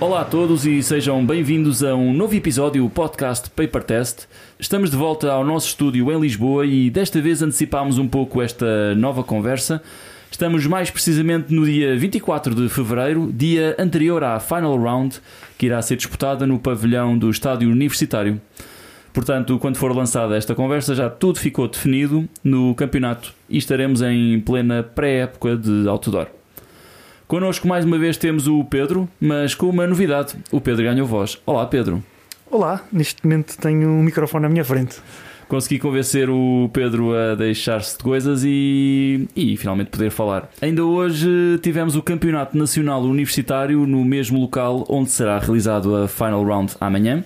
Olá a todos e sejam bem-vindos a um novo episódio do podcast Paper Test. Estamos de volta ao nosso estúdio em Lisboa e desta vez antecipámos um pouco esta nova conversa. Estamos mais precisamente no dia 24 de fevereiro, dia anterior à Final Round, que irá ser disputada no pavilhão do Estádio Universitário. Portanto, quando for lançada esta conversa, já tudo ficou definido no campeonato e estaremos em plena pré-época de outdoor. Connosco mais uma vez temos o Pedro, mas com uma novidade: o Pedro ganhou voz. Olá, Pedro. Olá, neste momento tenho um microfone à minha frente. Consegui convencer o Pedro a deixar-se de coisas e, e finalmente poder falar. Ainda hoje tivemos o Campeonato Nacional Universitário no mesmo local onde será realizado a Final Round amanhã.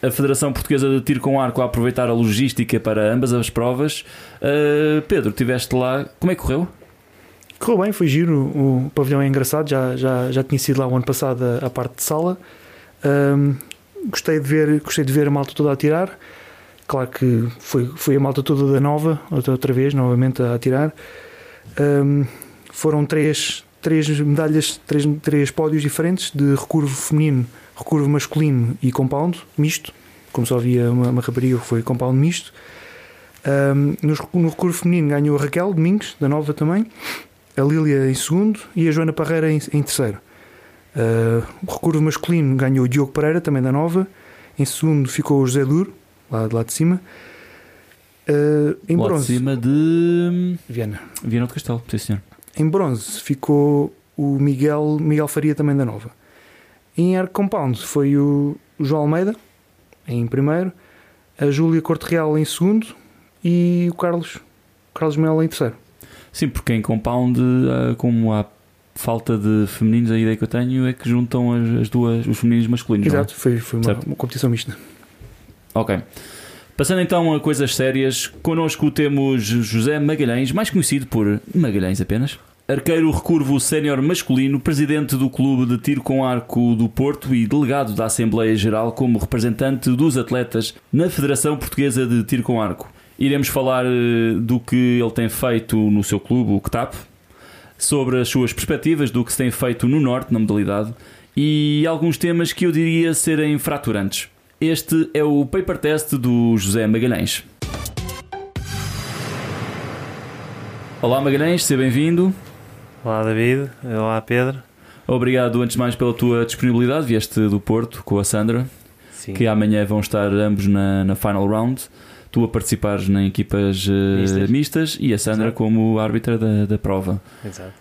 A Federação Portuguesa de Tiro com Arco a aproveitar a logística para ambas as provas. Uh, Pedro, estiveste lá, como é que correu? Correu bem, foi giro. O pavilhão é engraçado, já, já, já tinha sido lá o ano passado a, a parte de sala. Um, gostei, de ver, gostei de ver a malta toda a tirar. Claro que foi, foi a malta toda da nova, outra, vez, novamente a tirar. Um, foram três, três medalhas, três, três pódios diferentes de recurvo feminino, recurvo masculino e compound misto. Como só havia uma, uma rapariga que foi compound misto. Um, no, no recurvo feminino ganhou a Raquel Domingos, da nova também a Lília em segundo e a Joana Parreira em, em terceiro. Uh, o recurvo masculino ganhou o Diogo Pereira, também da Nova. Em segundo ficou o José Duro, lá, lá de cima. Uh, em lá bronze. de cima de. Viana. Viana do Castelo, sim senhor. Em bronze ficou o Miguel, Miguel Faria, também da Nova. Em Air Compound foi o, o João Almeida, em primeiro. A Júlia Corte Real em segundo. E o Carlos, Carlos Melo em terceiro. Sim, porque em compound, ah, como há falta de femininos, a ideia que eu tenho é que juntam as, as duas, os femininos masculinos. É? Exato, é? foi, foi uma, uma, competição mista. Ok. Passando então a coisas sérias, connosco temos José Magalhães, mais conhecido por Magalhães apenas. Arqueiro recurvo sénior masculino, presidente do Clube de Tiro com Arco do Porto e delegado da Assembleia Geral como representante dos atletas na Federação Portuguesa de Tiro com Arco. Iremos falar eh, do que ele tem feito no seu clube, o CTAP, sobre as suas perspectivas do que se tem feito no Norte, na modalidade, e alguns temas que eu diria serem fraturantes. Este é o paper test do José Magalhães. Olá Magalhães, seja bem-vindo. Olá David, olá Pedro. Obrigado antes de mais pela tua disponibilidade, vieste do Porto com a Sandra, Sim. que amanhã vão estar ambos na, na final round tu a participares em equipas uh, mistas. mistas. e a Sandra Exato. como árbitra da, da prova. Exato.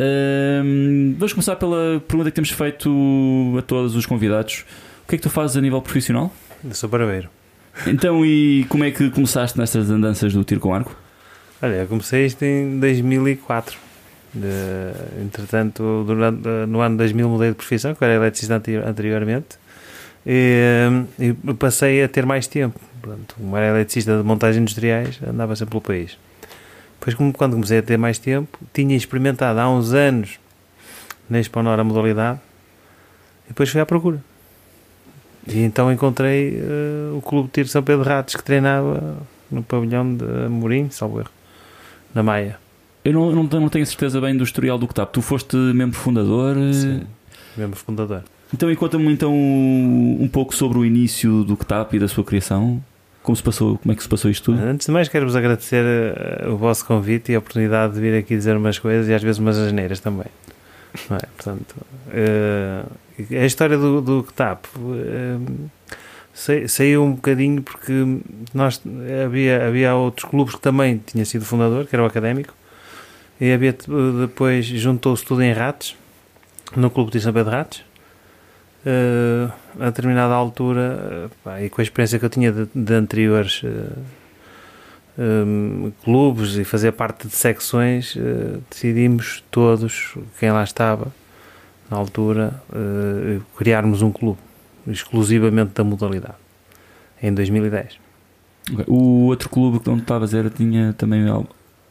Uh, vamos começar pela pergunta que temos feito a todos os convidados. O que é que tu fazes a nível profissional? Eu sou barbeiro. Então, e como é que começaste nestas andanças do tiro com arco? Olha, eu comecei isto em 2004. De, entretanto, durante, no ano 2000 mudei de profissão, que era eletricista anteriormente, e, e passei a ter mais tempo Pronto, como era eletricista de montagens industriais, andava sempre pelo país. Depois, quando comecei a ter mais tempo, tinha experimentado há uns anos na Exponor a modalidade e depois fui à procura. E então encontrei uh, o Clube de Tiro São Pedro Ratos que treinava no pavilhão de Amorim, salvo erro, na Maia. Eu não, não, não tenho certeza bem do historial do CTAP. Tu foste membro fundador? Sim, membro fundador. Então, e conta-me então um pouco sobre o início do CTAP e da sua criação. Como, se passou, como é que se passou isto tudo? Antes de mais, quero-vos agradecer uh, o vosso convite e a oportunidade de vir aqui dizer umas coisas e às vezes umas asneiras também. Não é? Portanto, uh, a história do, do KTAP uh, saiu um bocadinho porque nós, havia, havia outros clubes que também tinha sido fundador, que era o Académico, e havia depois juntou-se tudo em Ratos, no Clube de São Pedro de Ratos, uh, a determinada altura, uh, pá, e com a experiência que eu tinha de, de anteriores uh, eh, um, clubes e fazer parte de secções, decidimos todos, quem lá estava na altura, criarmos um clube exclusivamente da modalidade em 2010. Okay. O outro clube que onde estavas era tinha também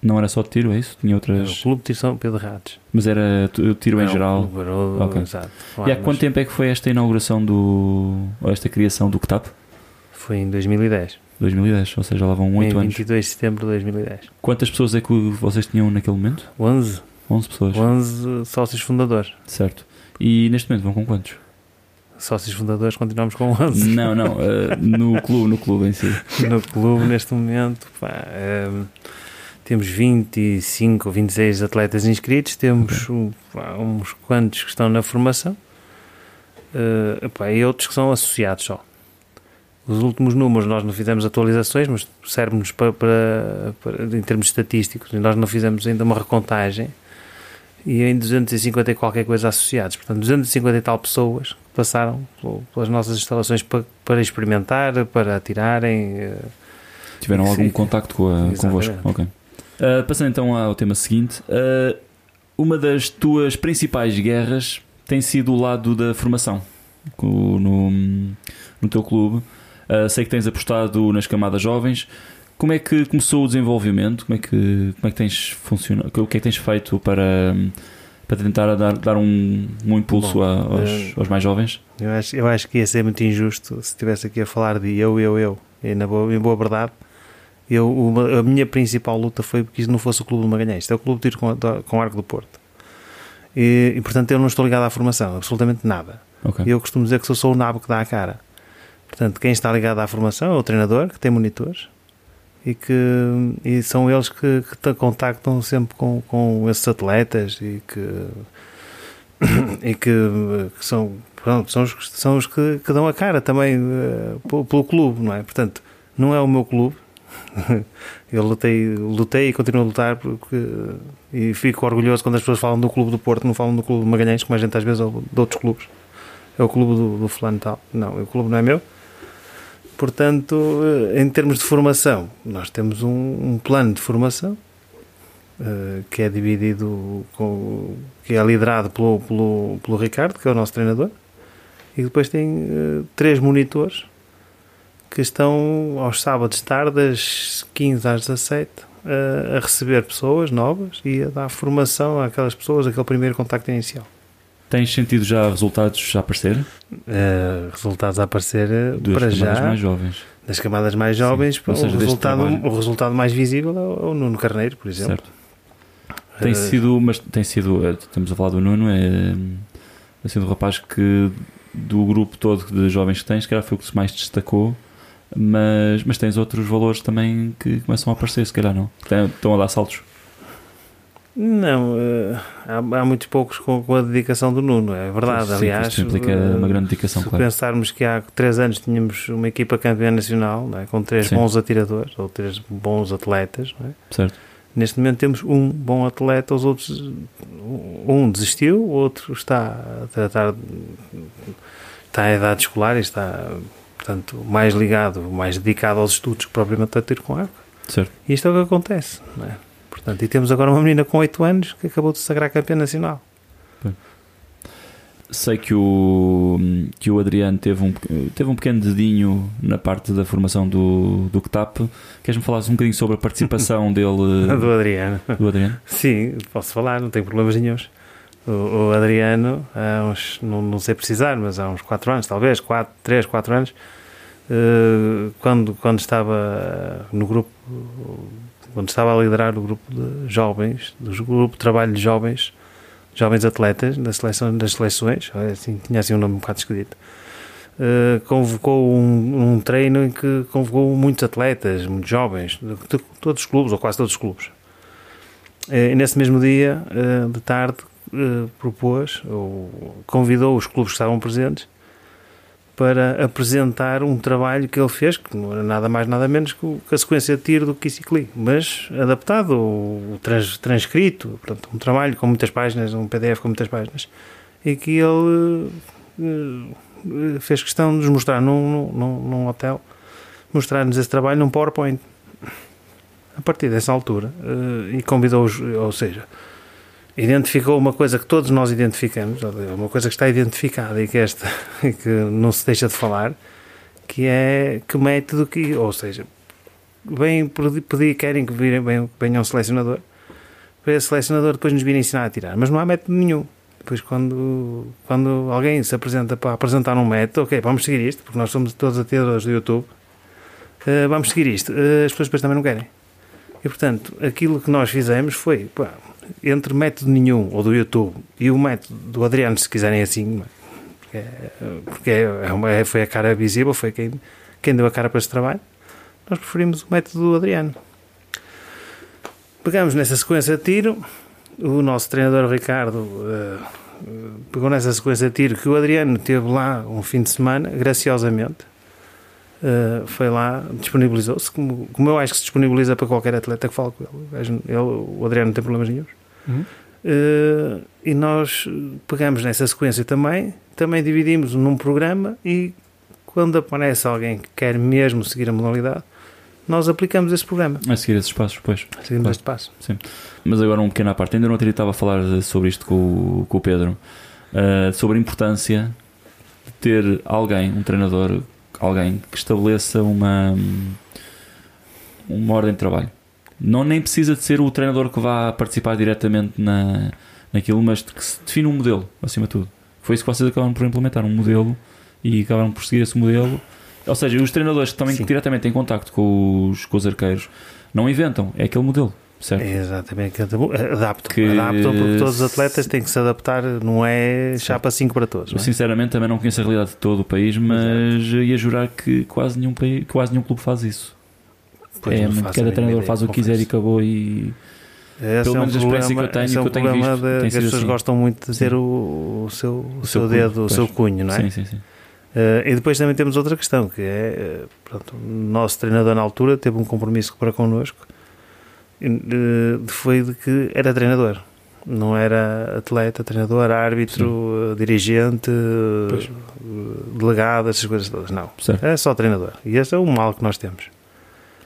não era só tiro, é isso? Tinha outras. O Clube de Tiro São Pedro Ratos. Mas era tiro em geral. Barulho, okay. exato. e há quanto tempo é que foi esta inauguração do. ou esta criação do CTAP? Foi em 2010. 2010, ou seja, lá vão 8 anos. 22 de setembro de 2010. Quantas pessoas é que vocês tinham naquele momento? 11. 11 pessoas. 11 sócios fundadores. Certo. E neste momento vão com quantos? sócios fundadores, continuamos com 11. Não, não, uh, no clube, no clube em si. No clube, neste momento, pá, um, temos 25 ou 26 atletas inscritos, temos pá, uns quantos que estão na formação uh, pá, e outros que são associados só. Os últimos números nós não fizemos atualizações, mas serve-nos para, para, para, em termos estatísticos, nós não fizemos ainda uma recontagem e em 250 e qualquer coisa associados. Portanto, 250 e tal pessoas passaram pelas nossas instalações para, para experimentar, para tirarem. Eh, Tiveram algum contacto com a, convosco? Ok. Uh, passando então ao tema seguinte, uh, uma das tuas principais guerras tem sido o lado da formação no, no teu clube. Uh, sei que tens apostado nas camadas jovens. Como é que começou o desenvolvimento? Como é que, como é que tens funcionado? O que é que tens feito para, para tentar dar, dar um, um impulso Bom, a, aos, eu, aos, mais jovens? Eu acho, eu acho que ia ser muito injusto se estivesse aqui a falar de eu, eu, eu. E na boa, em boa verdade, eu, uma, a minha principal luta foi porque isso não fosse o Clube do Magalhães, é o Clube de Tiro com, com Arco do Porto. E, e, portanto eu não estou ligado à formação, absolutamente nada. Okay. Eu costumo dizer que sou o nabo que dá a cara. Portanto, quem está ligado à formação é o treinador, que tem monitores, e que e são eles que, que contactam sempre com, com esses atletas e que e que, que são pronto, são os, são os que, que dão a cara também uh, pelo, clube, não é? Portanto, não é o meu clube. Eu lutei, lutei e continuo a lutar porque, e fico orgulhoso quando as pessoas falam do clube do Porto, não falam do clube do Magalhães, como a gente às vezes ou de outros clubes. É o clube do, do fulano tal. Não, o clube não é meu. Portanto, em termos de formação, nós temos um, um plano de formação uh, que é dividido, com, que é liderado pelo, pelo, pelo Ricardo, que é o nosso treinador, e depois tem uh, três monitores que estão aos sábados tarde, das 15 às 17, uh, a receber pessoas novas e a dar formação àquelas pessoas, aquele primeiro contacto inicial. Tens sentido já resultados a aparecer? Uh, resultados a aparecer uh, para já. mais jovens. Das camadas mais jovens, Sim, o, resultado, o resultado mais visível é o Nuno Carneiro, por exemplo. Certo. Tem uh, sido, mas tem sido, estamos a falar do Nuno, é, é sido um rapaz que do grupo todo de jovens que tens, que era foi o que se mais destacou, mas, mas tens outros valores também que começam a aparecer, se calhar não. Estão a dar saltos. Não, uh, há, há muitos poucos com, com, a dedicação do Nuno, é verdade. Sim, Aliás, isso implica uh, uma grande dedicação. Se claro. pensarmos que há três anos tínhamos uma equipa campeã nacional é? com três Sim. bons atiradores ou três bons atletas, é? certo. Neste momento temos um bom atleta, os outros um desistiu, o outro está a tratar está à idade escolar e está portanto mais ligado, mais dedicado aos estudos que propriamente a tiro com arco. Certo. E isto é o que acontece, não é? Portanto, e temos agora uma menina com 8 anos que acabou de sagrar campeã nacional. Sei que o, que o Adriano teve um, teve um pequeno dedinho na parte da formação do, do CTAP. Queres-me falar um bocadinho sobre a participação dele? do Adriano. Do Adriano? Sim, posso falar, não tenho problemas nenhums. O, o Adriano, há uns, não, não sei precisar, mas há uns 4 anos, talvez, 4, 3, 4 anos, uh, quando, quando estava no grupo quando estava a liderar o grupo de jovens, do grupo de trabalho de jovens, jovens atletas da seleção, das seleções, assim, tinha assim um nome um bocado esquisito, uh, convocou um, um, treino em que convocou muitos atletas, muitos jovens, de, de todos os clubes, ou quase todos os clubes. Uh, e nesse mesmo dia, uh, de tarde, propôs, ou convidou os clubes que estavam presentes para apresentar um trabalho que ele fez, que não era nada mais nada menos que a sequência de tiro do Kissikli, mas adaptado, o trans, transcrito, portanto, um trabalho com muitas páginas, um PDF com muitas páginas, e que ele uh, fez questão de nos mostrar num, num, num hotel, mostrar-nos esse trabalho num PowerPoint. A partir dessa altura, e convidou-os, ou seja, identificou uma coisa que todos nós identificamos, uma coisa que está identificada e que esta que não se deixa de falar, que é que método que, ou seja, vem pedir, querem que venham, venham um selecionador, para esse selecionador depois nos vir ensinar a tirar, mas não há método nenhum. Depois, quando, quando alguém se apresenta para apresentar um método, ok, vamos seguir isto, porque nós somos todos atiradores do YouTube, uh, vamos seguir isto. Uh, as pessoas depois também não querem. E portanto, aquilo que nós fizemos foi, entre método nenhum ou do YouTube e o método do Adriano, se quiserem assim, É, porque é, é foi a cara visível, foi quem, quem deu a cara para este trabalho. Nós preferimos o método do Adriano. Pegamos nessa sequência de tiro, o nosso treinador Ricardo uh, pegou nessa sequência de tiro que o Adriano teve lá um fim de semana, graciosamente. Uh, foi lá, disponibilizou-se, como, como eu acho que se disponibiliza para qualquer atleta que fala com ele. ele o Adriano não tem problemas nenhum. Uhum. Uh, e nós pegamos nessa sequência também, também dividimos num programa e quando aparece alguém que quer mesmo seguir a modalidade, nós aplicamos esse programa. A seguir esses passos, depois. Seguimos claro. este passo. Sim. Mas agora um pequeno à parte. Ainda não estava a falar sobre isto com, com o Pedro, uh, sobre a importância de ter alguém, um treinador, alguém que estabeleça uma, uma ordem de trabalho. Não nem precisa de ser o treinador que vá participar diretamente na, naquilo, mas que se define um modelo, acima de tudo. Foi isso que vocês acabaram por implementar, um modelo, e acabaram por seguir esse modelo ou seja, os treinadores que também Sim. diretamente em contacto com os, com os arqueiros não inventam, é aquele modelo. Certo? Exatamente, adaptam, que... adaptam porque todos os atletas têm que se adaptar, não é chapa 5 para todos. Eu, é? sinceramente também não conheço a realidade de todo o país, mas Exato. ia jurar que quase nenhum, país, quase nenhum clube faz isso. Pois é, cada treinador faz o que quiser e acabou e esse pelo é menos um a experiência que eu tenho, é um que eu tenho visto, de, que as pessoas assim. gostam muito de ter o, o, seu, o, seu, seu dedo, cunho, o seu cunho, não é? Sim, sim, sim. Uh, e depois também temos outra questão, que é, uh, pronto, o nosso treinador na altura teve um compromisso para connosco, uh, foi de que era treinador, não era atleta, treinador, árbitro, dirigente, pois. delegado, essas coisas todas, não. Certo. É só treinador. E esse é o mal que nós temos.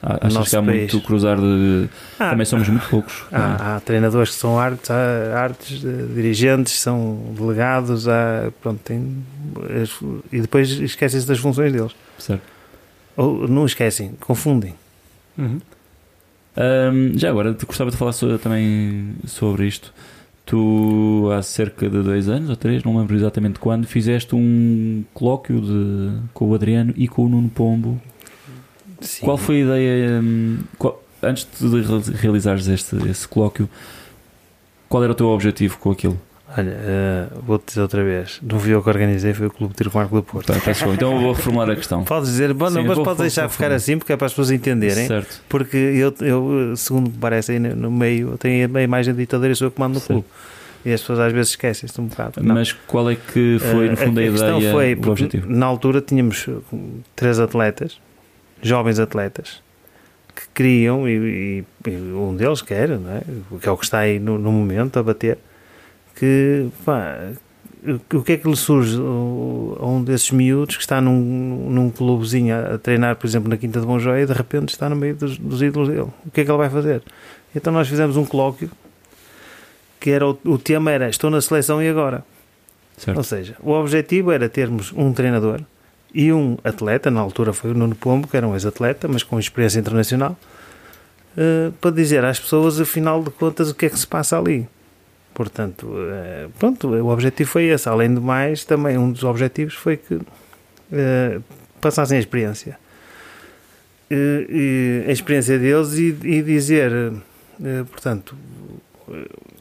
Achas que há país. muito cruzar de. Ah, também somos muito poucos. Há, há treinadores que são artes, há artes, dirigentes, são delegados, há, pronto, tem, e depois esquecem-se das funções deles. Certo. Ou não esquecem, confundem. Uhum. Um, já agora, gostava de falar sobre, também sobre isto. Tu, há cerca de dois anos ou três, não lembro exatamente quando, fizeste um colóquio de, com o Adriano e com o Nuno Pombo Sim. Qual foi a ideia? Hum, qual, antes de realizares este, colóquio, qual era o teu objetivo com aquilo? Olha, uh, vou-te dizer outra vez. Não fui eu que organizei, foi o Clube de Tiro com Arco do Porto. Tá, tá então eu vou reformular a questão. Podes dizer, bom, Sim, não, mas podes deixar ficar assim porque é para as pessoas entenderem. Certo. Porque eu, eu segundo me parece, aí no meio, tenho a imagem de ditador e sou eu que mando no clube. E as pessoas às vezes esquecem-se um bocado. Não. Mas qual é que foi, no uh, fundo, a, a ideia, foi, o objetivo? Na altura tínhamos três atletas jovens atletas que queriam, e, e, um deles quer, não é? que é o que está aí no, no momento a bater, que pá, o que é que lhe surge a um desses miúdos que está num, num clubezinho a, treinar, por exemplo, na Quinta de Bonjóia e de repente está no meio dos, dos, ídolos dele? O que é que ele vai fazer? Então nós fizemos um colóquio que era o, o tema era estou na seleção e agora? Certo. Ou seja, o objetivo era termos um treinador e um atleta, na altura foi o Nuno Pombo, que era um ex-atleta, mas com experiência internacional, uh, para dizer às pessoas, afinal de contas, o que é que se passa ali. Portanto, uh, pronto, o objetivo foi esse. Além do mais, também um dos objetivos foi que uh, passassem a experiência. a experiência deles e, e dizer, portanto...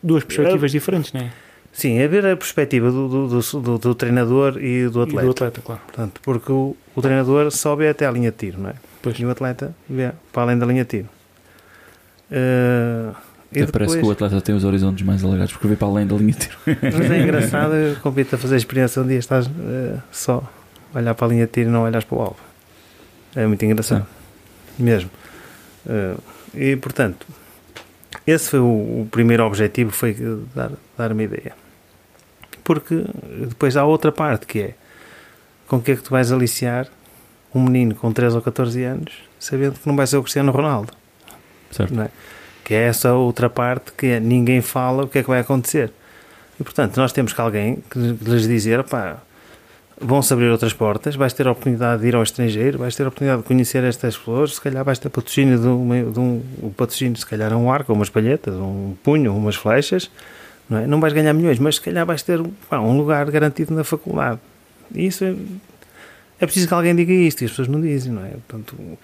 Duas perspectivas diferentes, não é? Sim, é ver a perspectiva do, do, do, do, treinador e do atleta. E do atleta, claro. Portanto, porque o, o treinador só vê até a linha de tiro, não é? Pois. E o atleta vê para além da linha de tiro. Uh, depois... Parece que o atleta tem os horizontes mais alargados porque vê para além da linha de tiro. Mas é engraçado, convido a fazer a experiência um dia estás uh, só a olhar para a linha de tiro e não olhas para o alvo. É muito engraçado. Mesmo. Uh, e portanto, esse foi o, o primeiro objetivo, foi dar, dar uma ideia porque depois há outra parte que é com que é que tu vais aliciar um menino com 13 ou 14 anos sabendo que não vai ser o Cristiano Ronaldo. Certo. É? Que é essa outra parte que é, ninguém fala o que é que vai acontecer. E portanto, nós temos que alguém que lhes dizer, pá, vão-se abrir outras portas, vais ter a oportunidade de ir ao estrangeiro, vais ter a oportunidade de conhecer estas flores, se calhar vais ter patrocínio de um, de um, um patrocínio, se calhar um arco, umas palhetas, um punho, umas flechas, não, é? não vais ganhar milhões, mas se calhar vais ter pá, um lugar garantido na faculdade. E isso é, é preciso que alguém diga isto e as pessoas não dizem, não é? Portanto, o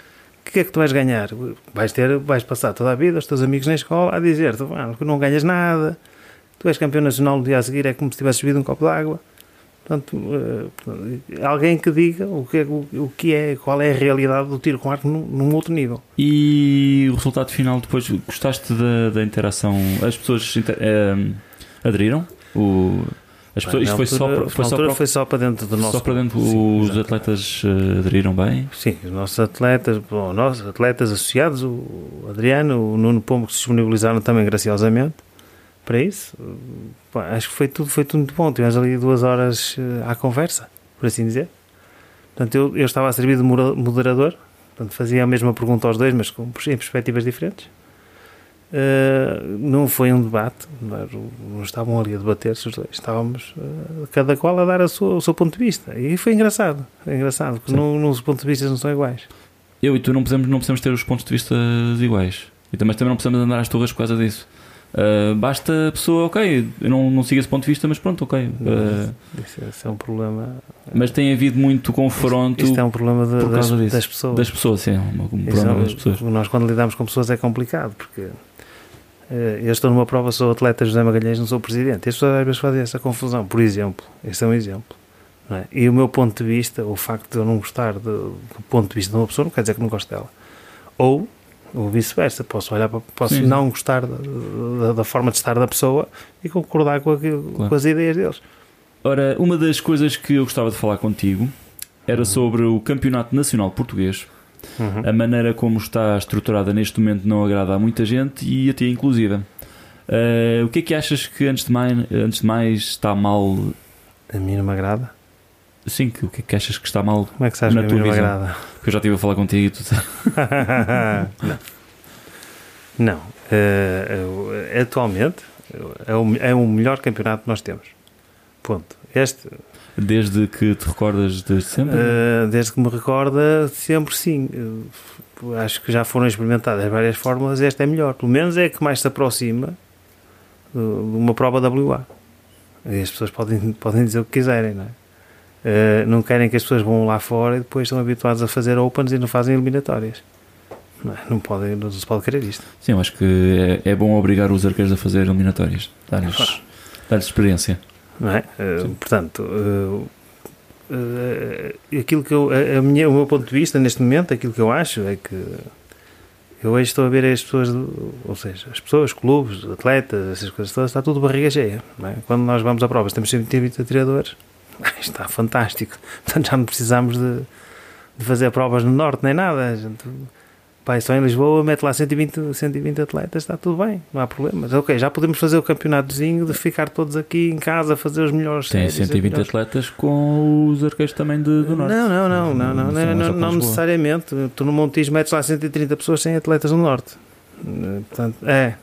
que é que tu vais ganhar? Vais ter, vais passar toda a vida, os teus amigos na escola, a dizer-te que não ganhas nada, tu és campeão nacional no dia a seguir, é como se tivesse bebido um copo de água. Portanto, uh, portanto, alguém que diga o que, é, o, o, que é, qual é a realidade do tiro com arco num, num, outro nível. E o resultado final depois, gostaste da, da interação? As pessoas inter, uh, aderiram? O, as pessoas, isto foi, só para, foi, só para, foi só para dentro do nosso. Só para dentro, sim, os exatamente. atletas uh, aderiram bem? Sim, os nossos atletas, bom, nossos atletas associados, o Adriano, o Nuno Pombo, que se disponibilizaram também graciosamente para isso. Pá, acho que foi tudo, foi tudo muito bom. Tivemos ali duas horas uh, à conversa, por assim dizer. Portanto, eu, eu estava a servir de moderador, portanto, fazia a mesma pergunta aos dois, mas com, em perspectivas diferentes. Uh, não foi um debate, não estavam ali a debater-se os dois, estávamos uh, cada qual a dar a sua, o seu ponto de vista. E foi engraçado, é engraçado, porque não, não, os pontos de vista não são iguais. Eu e tu não precisamos, não precisamos ter os pontos de vista iguais. E também, também não precisamos andar às torres por causa disso. Uh, basta a pessoa, ok, eu não, não sigo esse ponto de vista, mas pronto, ok. Uh, isso, isso, é um problema. Mas tem havido muito confronto. Isto, isto é um problema de, das, das, pessoas. Das pessoas, sim, é um, um problema é, das pessoas. Nós, quando lidamos com pessoas, é complicado, porque eu estou numa prova, sou atleta José Magalhães, não sou presidente. E as pessoas às vezes fazem essa confusão, por exemplo. Este é um exemplo. É? E o meu ponto de vista, o facto de eu não gostar do, do ponto de vista de uma pessoa, não quer dizer que não gosto dela. Ou ou vice-versa. Posso olhar para, posso Sim. não gostar da, da, da, forma de estar da pessoa e concordar com, aquilo, claro. com as ideias deles. Ora, uma das coisas que eu gostava de falar contigo era uhum. sobre o Campeonato Nacional Português. Uhum. A maneira como está estruturada neste momento não agrada a muita gente e a ti inclusive. Uh, o que é que achas que antes de, mais, antes de mais está mal? A mim não me agrada. Sim, que, o que é que achas que está mal Como é que sabes na que tua visão? Agrada? Porque eu já estive a falar contigo e tu Não. Não. Uh, atualmente é o, é o melhor campeonato que nós temos. Ponto. Este. Desde que te recordas desde sempre? Uh, desde que me recorda, sempre sim. Acho que já foram experimentadas várias fórmulas. Esta é melhor. Pelo menos é a que mais se aproxima de uma prova WA. E as pessoas podem, podem dizer o que quiserem, não é? Uh, não querem que as pessoas vão lá fora e depois estão habituados a fazer opens e não fazem eliminatórias. Não, é? não, pode, não se pode querer isto. Sim, eu acho que é, é bom obrigar os arqueiros a fazer eliminatórias, dar-lhes dar experiência. Não é? Uh, portanto, uh, aquilo que eu, a, a minha, o meu ponto de vista neste momento, aquilo que eu acho é que eu hoje estou a ver as pessoas, ou seja, as pessoas, clubes, atletas, essas coisas todas, está tudo barriga cheia. É? Quando nós vamos a provas, temos sempre 20 atiradores está fantástico. Portanto, já não precisamos de, de fazer provas no Norte nem nada. Gente, pai, só em Lisboa, mete lá 120, 120 atletas, está tudo bem, não há problemas. Ok, já podemos fazer o campeonatozinho de ficar todos aqui em casa a fazer os melhores. Tem séries, 120 melhores... atletas com os arqueiros também de, do Norte. Não, não, não, não, não, não, não, não necessariamente. Tu no Montijo metes lá 130 pessoas sem atletas no Norte. Portanto, é.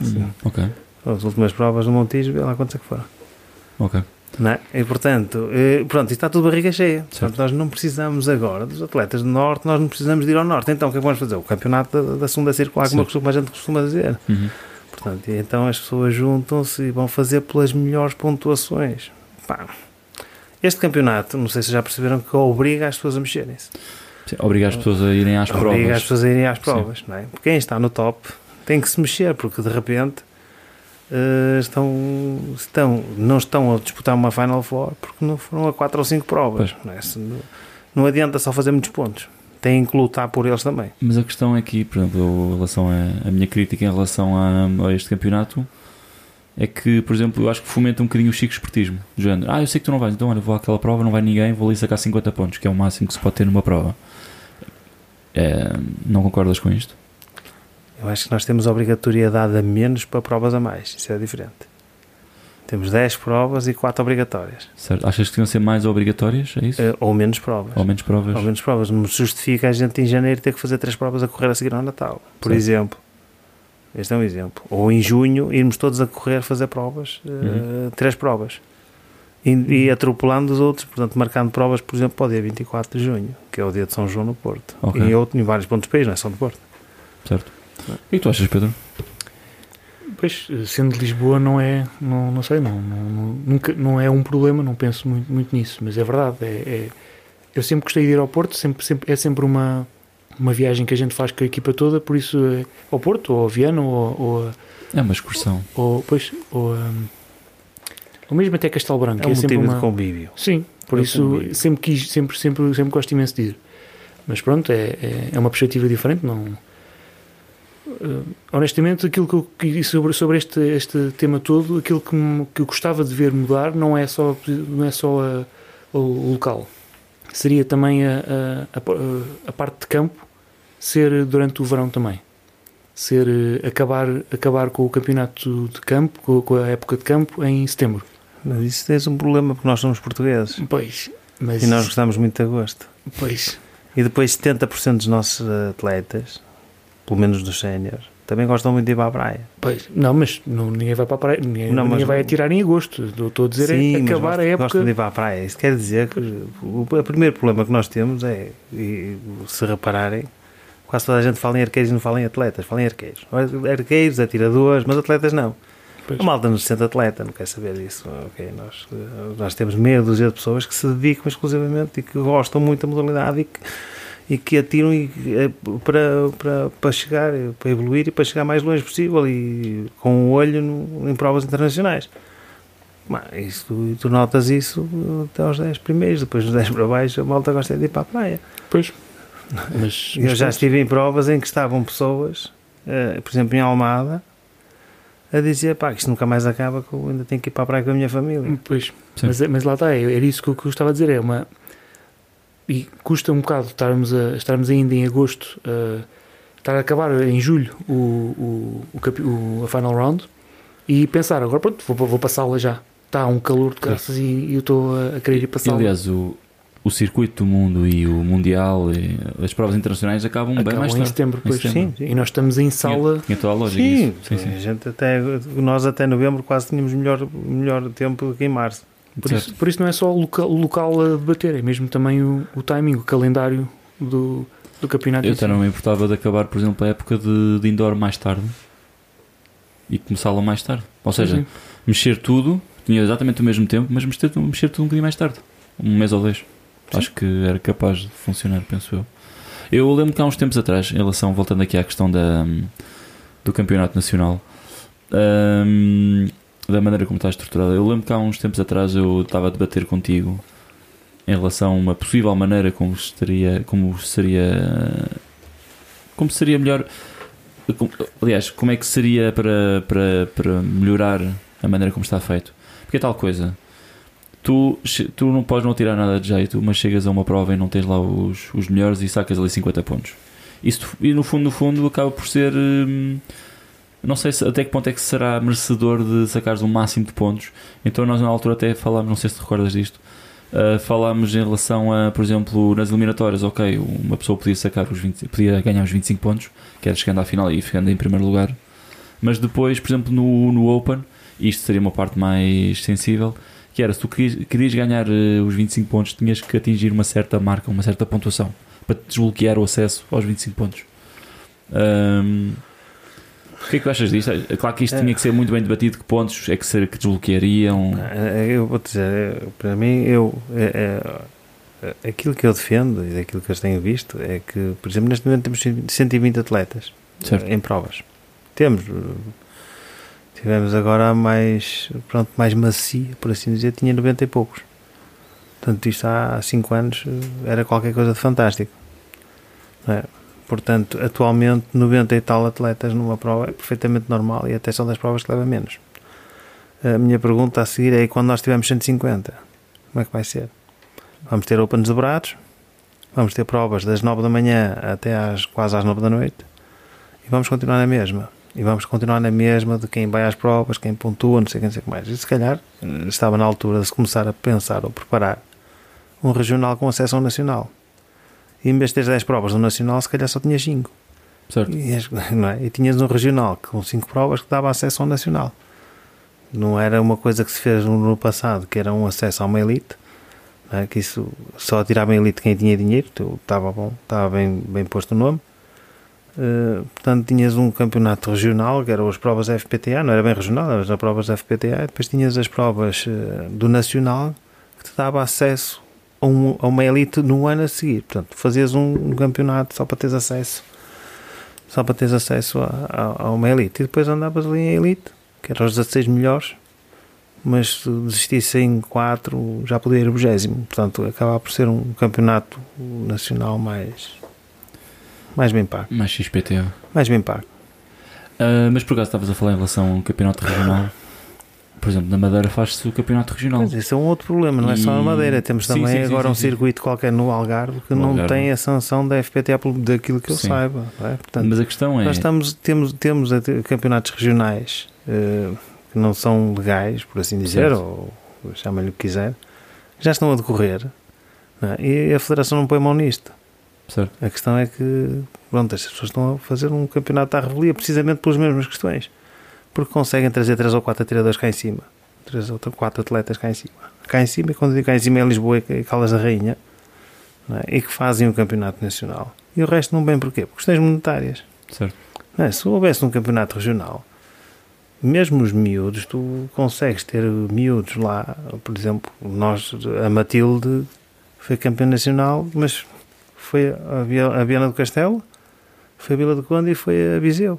Hum, ok. As últimas provas no Montijo, vê lá quantos é que foram. Ok. Não é? E portanto, eh, pronto, está tudo barriga cheia. Portanto, nós não precisamos agora dos atletas do Norte, nós não precisamos de ir ao Norte. Então, o que é que vamos fazer? O campeonato da, da segunda circular, como a gente costuma dizer. Uhum. Portanto, então as pessoas juntam-se e vão fazer pelas melhores pontuações. Pá. Este campeonato, não sei se já perceberam que obriga as pessoas a mexerem-se. Obriga as pessoas a irem às obriga provas. Obriga as pessoas a irem às provas, não é? Porque quem está no top tem que se mexer, porque de repente uh, estão, estão, não estão a disputar uma Final Four porque não foram a 4 ou 5 provas. Não, é? não, não adianta só fazer muitos pontos. Têm que lutar por eles também. Mas a questão é que, por exemplo, em relação a, a minha crítica em relação a, a, este campeonato é que, por exemplo, eu acho que fomenta um bocadinho o chico esportismo. Do género, ah, eu sei que tu não vais, então olha, vou àquela prova, não vai ninguém, vou ali sacar 50 pontos, que é o máximo que se pode ter numa prova. É, não concordas com isto? Eu acho que nós temos obrigatoriedade a menos para provas a mais. Isso é diferente. Temos 10 provas e 4 obrigatórias. Certo. Achas que deviam ser mais obrigatórias? É isso? Uh, ou menos provas. Ou menos provas. Ou menos provas. Não justifica a gente em janeiro ter que fazer 3 provas a correr a seguir ao Natal. Por certo. exemplo. Este é um exemplo. Ou em junho irmos todos a correr fazer provas, uh, uhum. 3 provas. E, e, atropelando os outros, portanto, marcando provas, por exemplo, para o dia 24 de junho, que é o dia de São João no Porto. Okay. E outro, em vários pontos do país, não é só no Porto. Certo. O que tu achas, Pedro? Pois, sendo de Lisboa, não é, não, não sei, não, não, nunca, não é um problema, não penso muito, muito nisso, mas é verdade. É, é, eu sempre gostei de ir ao Porto, sempre, sempre, é sempre uma, uma viagem que a gente faz com a equipa toda, por isso é ao Porto, ou ao Viana, ou, ou É uma excursão. Ou, pois, ou, um, ou mesmo até Castelo Branco. É um sempre motivo uma... de convívio. Sim, por É isso convívio. sempre quis, sempre, sempre, sempre gosto imenso de ir. Mas pronto, é, é, é uma perspectiva diferente. Não, Eh, honestamente, aquilo que eu sobre, sobre este, este tema todo, aquilo que, me- que eu gostava de ver mudar não é só, não é só a- o, local, seria também a, a, a- a parte de campo ser durante o verão também. Ser eh, acabar, acabar com o campeonato de campo, com, com a época de campo em setembro. Mas isso tens um problema porque nós somos portugueses Pois, mas e nós gostamos muito de agosto. pois, E depois 70% dos nossos atletas, pelo menos dos séniores, também gostam muito de ir para a praia. Pois, não, mas não, ninguém vai para a praia, ninguém, Não, ninguém vai atirar em agosto. Estou a dizer Sim, é acabar gosto- a época. Gostam de ir para a praia. Isso quer dizer que o, o primeiro problema que nós temos é, e se repararem, quase toda a gente fala em arqueiros e não fala em atletas, fala em arqueiros. Arqueiros, atiradores, mas atletas não. Pois. A malta não se sente atleta, não quer saber disso. Ok, nós, eh, nós temos meia dúzia de pessoas que se dedicam exclusivamente e que gostam muito da modalidade e que, e que atiram e, eh, para, para, para chegar, para evoluir e para chegar mais longe possível e com o olho no- em provas internacionais. Mas isso, tu, tu notas isso até aos 10 primeiros, depois dos 10 para baixo a malta gosta de ir para a praia. Pois. Mas, Eu mas já estive em provas em que estavam pessoas, eh, por exemplo, em Almada, a dizer, pá, que isto nunca mais acaba, que eu ainda tenho que ir para a praia com a minha família. Pois, Sim. mas, mas lá está, era isso que eu, que eu estava a dizer. É uma. E custa um bocado estarmos, a, estarmos ainda em agosto, a, estar a acabar em julho o, o, o, o- a final round e pensar, agora pronto, vou, vou passá-la já. Está um calor de graças e, e eu estou a, a querer ir passá-la. aliás, o, o circuito do mundo e o mundial e as provas internacionais acabam, bem Acabam mais em tarde. setembro, Em pois. setembro. Sim, sim. E nós estamos em sala. Tinha toda a lógica Sim, isso. Sim, sim. A gente até, nós até novembro quase tínhamos melhor, melhor tempo que em março. Por isso, por isso não é só o local, o local a debater, é mesmo também o, o timing, o calendário do, do campeonato. Eu até não me importava de acabar, por exemplo, a época de, de indoor mais tarde e começá-la mais tarde. Ou seja, Sim, sim. mexer tudo, tinha exatamente o mesmo tempo, mas mexer, mexer tudo um bocadinho mais tarde. Um mês ou dois. Acho que era capaz de funcionar, penso eu. Eu lembro que há uns tempos atrás, em relação, voltando aqui à questão da, do campeonato nacional, hum, da maneira como está estruturada, eu lembro que há uns tempos atrás eu estava a debater contigo em relação a uma possível maneira como estaria, como seria, como seria melhor, aliás, como é que seria para, para, para melhorar a maneira como está feito. Porque é tal coisa, tu, tu não podes não tirar nada de jeito, mas chegas a uma prova e não tens lá os, os melhores e sacas ali 50 pontos. Isso, e no fundo, no fundo, acaba por ser. hum, não sei se, até que ponto é que será merecedor de sacares o máximo de pontos. Então, nós na altura até falámos, não sei se te recordas disto, uh, falámos em relação a, por exemplo, nas eliminatórias. Ok, uma pessoa podia sacar os 20, podia ganhar os 25 pontos, que era chegando à final e ficando em primeiro lugar. Mas depois, por exemplo, no, no Open, isto seria uma parte mais sensível, que era se tu querias, querias ganhar eh, os 25 pontos, tinhas que atingir uma certa marca, uma certa pontuação, para desbloquear o acesso aos 25 pontos. Ahm, o que é que achas disto? É claro que isto tinha que ser muito bem debatido, que pontos é que, ser, que desbloqueariam. Eh, Eu vou dizer, para mim, eu, eh, eh, aquilo que eu defendo e daquilo que eu tenho visto é que, por exemplo, neste momento temos 120 atletas Certo. em provas. Temos, tivemos agora mais, pronto, mais macia, por assim dizer, tinha 90 e poucos. Portanto, isto há 5 anos eh, era qualquer coisa de fantástico. Não é? Portanto, atualmente 90 e tal atletas numa prova é perfeitamente normal e até são das provas que leva menos. A minha pergunta a seguir é: quando nós tivermos 150, como é que vai ser? Vamos ter Opens dobrados, vamos ter provas das 9 da manhã até às quase às 9 da noite e vamos continuar na mesma. E vamos continuar na mesma de quem vai às provas, quem pontua, não sei quem, não sei o que mais. E se calhar eh, estava na altura de se começar a pensar ou preparar um regional com acesso nacional. E em vez de ter 10 provas no nacional, se calhar só tinha 5. Certo? E, é? e tinhas um regional com 5 provas que dava acesso ao nacional. Não era uma coisa que se fez no passado, que era um acesso a uma elite, é? que isso só tirava a elite quem tinha dinheiro, estava bom, estava bem, bem posto o nome. Eh, portanto, tinhas um campeonato regional, que eram as provas FPTA, não era bem regional, eram as provas FPTA, e depois tinhas as provas eh, do nacional, que te dava acesso a, um- a uma elite no ano a seguir. Portanto, fazias um, um campeonato só para teres acesso só para teres acesso a, a, a uma elite. E depois andavas ali em elite, que eram os 16 melhores mas se desistisse em 4 já podia ir o 20. Portanto, acaba por ser um campeonato nacional mais, mais bem pago. Mais XPT. Mais bem pago. Uh, mas por acaso estavas a falar em relação ao campeonato regional. Por exemplo, na Madeira faz-se o campeonato regional. Mas isso é um outro problema, não é só na E- Madeira. Temos Sim, também sim, agora sim, um circuito qualquer no Algarve que No não Algarve. tem a sanção da FPTA daquilo que eu saiba. é? Portanto, Mas a questão é. Nós estamos, temos, temos campeonatos regionais eh, que não são legais, por assim dizer, Certo. ou chama-lhe o que quiser, já estão a decorrer é? e a Federação não põe mão nisto. Certo. A questão é que pronto, as pessoas estão a fazer um campeonato à revelia precisamente pelas mesmas questões, porque conseguem trazer três ou quatro atiradores cá em cima, três ou quatro atletas cá em cima. Cá em cima, e quando digo cá em cima é Lisboa e Caldas da Rainha, é? e que fazem o campeonato nacional. E o resto não bem porquê? Por questões monetárias. Certo. É? Se houvesse um campeonato regional, mesmo os miúdos, tu consegues ter miúdos lá, por exemplo, nós, a Matilde foi campeã nacional, mas foi a Viana do Castelo, foi a Vila do Conde e foi a Viseu.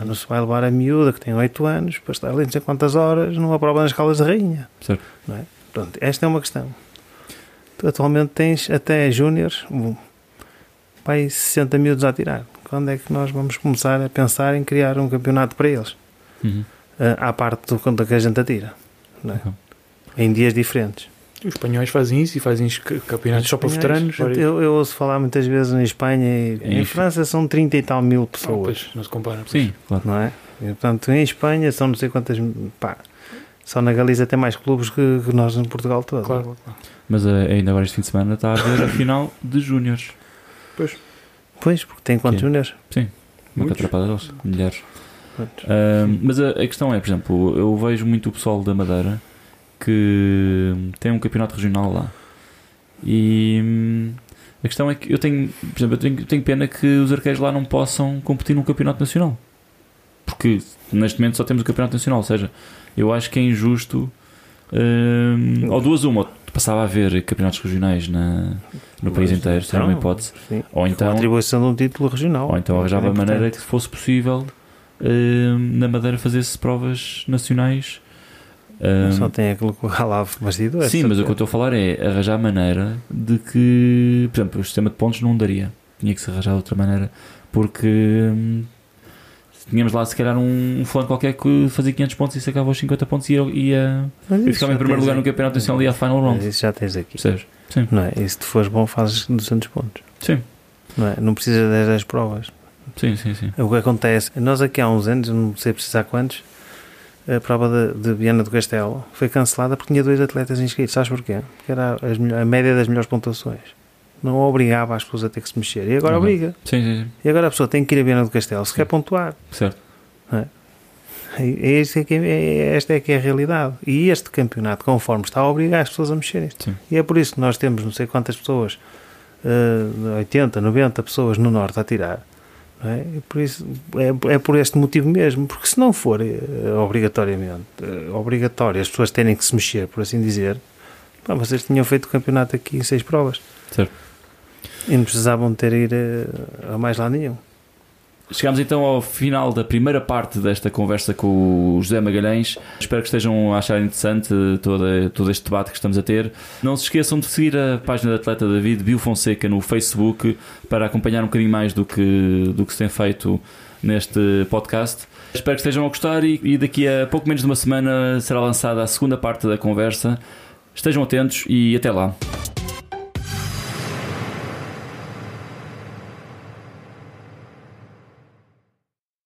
Uhum. não se vai levar a miúda que tem 8 anos para estar ali não sei quantas horas numa prova nas Caldas da Rainha. Certo. Não é? Pronto, esta é uma questão. Tu atualmente tens até júniores, vai 60 miúdos a tirar. Quando é que nós vamos começar a pensar em criar um campeonato para eles? Uhum. Ah, à parte do conta que a gente atira. Não é? Ok. Em dias diferentes. Os espanhóis fazem isso e fazem os ca- campeonatos só para veteranos. Eu, eu, ouço falar muitas vezes em Espanha e Em em França são 30 e tal mil pessoas. pois, não se compara. pois. Sim, claro. não é? E, portanto, em Espanha são não sei quantas. Pá, só na Galiza tem mais clubes que, que nós em Portugal todo. Claro, claro. Mas uh, ainda agora este fim de semana está a haver a final de Júniores. Pois. Pois, porque tem quantos Sim. júniores? Uma Muitos. catrapada deles, milhares. Quantos? Ahm, mas a, a questão é, por exemplo, eu vejo muito o pessoal da Madeira que tem um campeonato regional lá. E hum, a questão é que eu tenho, por exemplo, eu tenho, tenho pena que os arqueiros lá não possam competir num campeonato nacional. Porque neste momento só temos o campeonato nacional. Ou seja, eu acho que é injusto. hum, ou duas, uma, ou passava a haver campeonatos regionais na, no país inteiro, sem uma então, hipótese. Sim. Ou Com a então, atribuição de um título regional. ou então arranjava Era a maneira que fosse possível hum, na Madeira fazer-se provas nacionais. Hum, Só tem aquele que lá bastidor. sim, mas o que eu estou a falar é arranjar a maneira de que, por exemplo, o sistema de pontos não daria. Tinha que se arranjar de outra maneira. Porque hum, tínhamos lá se calhar um, um fulano qualquer que fazia 500 pontos e sacava os 50 pontos e ia, ia, ia ficar em primeiro lugar no campeonato nacional e à final Mas round. isso já tens aqui. Percebes? Sim. Não é? E se tu fores bom, fazes 200 pontos. Sim, Não, é? não precisas das 10 provas. sim, sim. sim. O que acontece, nós aqui há uns anos, não sei precisar quantos, a prova de, de Viana do Castelo foi cancelada porque tinha dois atletas inscritos. Sabes porquê? Porque era a média das melhores pontuações. Não obrigava as pessoas a ter que se mexer. E agora Ok. obriga. Sim, sim, sim. E agora a pessoa tem que ir a Viana do Castelo se Sim. quer pontuar. Certo. É isto é que é- é- esta é que é a realidade. E este campeonato, conforme está, obriga as pessoas a mexerem. Sim. E é por isso que nós temos não sei quantas pessoas, eh, 80, 90 pessoas no Norte a tirar. É? Por isso, é, é por este motivo mesmo, porque se não for eh, obrigatoriamente eh, obrigatório as pessoas terem que se mexer, por assim dizer, pá, vocês tinham feito o campeonato aqui em seis provas Certo. e não precisavam de ter ir eh, a mais lá nenhum. Chegamos então ao final da primeira parte desta conversa com o José Magalhães. Espero que estejam a achar interessante todo, todo este debate que estamos a ter. Não se esqueçam de seguir a página do atleta David Bio Fonseca no Facebook para acompanhar um bocadinho mais do que, do que se tem feito neste podcast. Espero que estejam a gostar e, e daqui a pouco menos de uma semana será lançada a segunda parte da conversa. Estejam atentos e até lá.